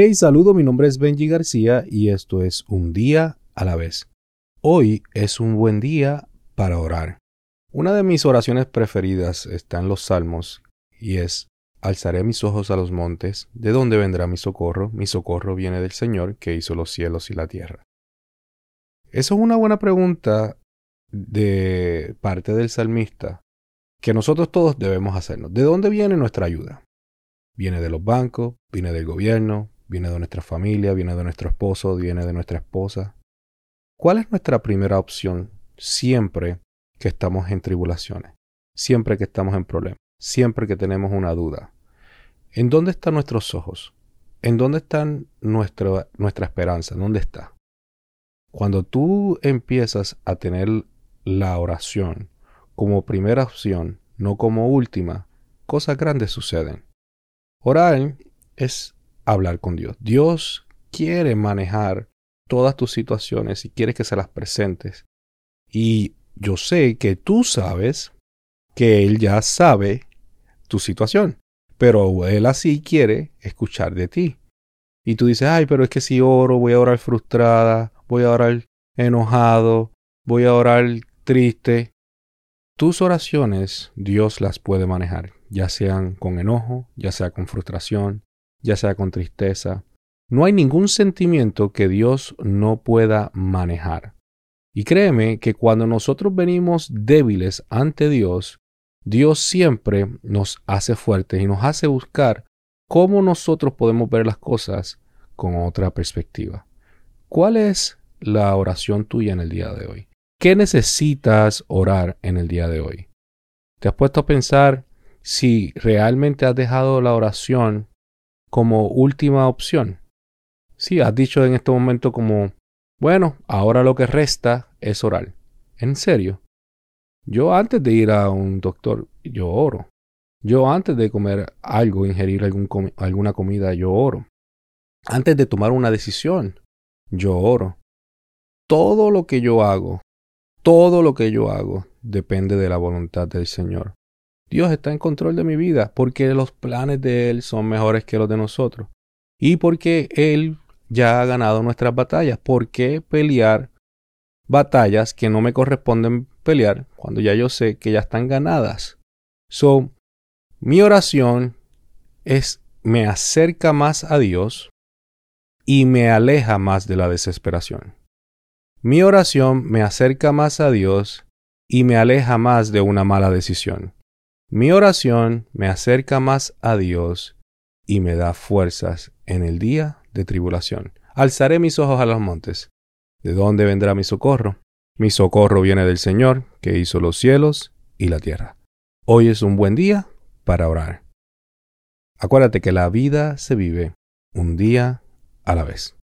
Hey, saludo, mi nombre es Benji García y esto es Un día a la vez. Hoy es un buen día para orar. Una de mis oraciones preferidas está en los Salmos y es Alzaré mis ojos a los montes, ¿de dónde vendrá mi socorro? Mi socorro viene del Señor que hizo los cielos y la tierra. Eso es una buena pregunta de parte del salmista que nosotros todos debemos hacernos. ¿De dónde viene nuestra ayuda? Viene de los bancos, viene del gobierno, viene de nuestra familia, viene de nuestro esposo, viene de nuestra esposa. ¿Cuál es nuestra primera opción siempre que estamos en tribulaciones? Siempre que estamos en problemas, siempre que tenemos una duda. ¿En dónde están nuestros ojos? ¿En dónde está nuestra, esperanza? ¿Dónde está? Cuando tú empiezas a tener la oración como primera opción, no como última, cosas grandes suceden. Orar es hablar con Dios. Dios quiere manejar todas tus situaciones y quiere que se las presentes. Y yo sé que tú sabes que Él ya sabe tu situación, pero Él así quiere escuchar de ti. Y tú dices, ay, pero es que si oro, voy a orar frustrada, voy a orar enojado, voy a orar triste. Tus oraciones Dios las puede manejar, ya sean con enojo, ya sea con frustración, ya sea con tristeza. No hay ningún sentimiento que Dios no pueda manejar. Y créeme que cuando nosotros venimos débiles ante Dios, Dios siempre nos hace fuertes y nos hace buscar cómo nosotros podemos ver las cosas con otra perspectiva. ¿Cuál es la oración tuya en el día de hoy? ¿Qué necesitas orar en el día de hoy? ¿Te has puesto a pensar si realmente has dejado la oración como última opción. Sí, has dicho en este momento como, bueno, ahora lo que resta es orar. En serio. Yo antes de ir a un doctor, yo oro. Yo antes de comer algo, ingerir alguna comida, yo oro. Antes de tomar una decisión, yo oro. Todo lo que yo hago, todo lo que yo hago depende de la voluntad del Señor. Dios está en control de mi vida porque los planes de Él son mejores que los de nosotros. Y porque Él ya ha ganado nuestras batallas. ¿Por qué pelear batallas que no me corresponden pelear cuando ya yo sé que ya están ganadas? So, mi oración es me acerca más a Dios y me aleja más de la desesperación. Mi oración me acerca más a Dios y me aleja más de una mala decisión. Mi oración me acerca más a Dios y me da fuerzas en el día de tribulación. Alzaré mis ojos a los montes. ¿De dónde vendrá mi socorro? Mi socorro viene del Señor, que hizo los cielos y la tierra. Hoy es un buen día para orar. Acuérdate que la vida se vive un día a la vez.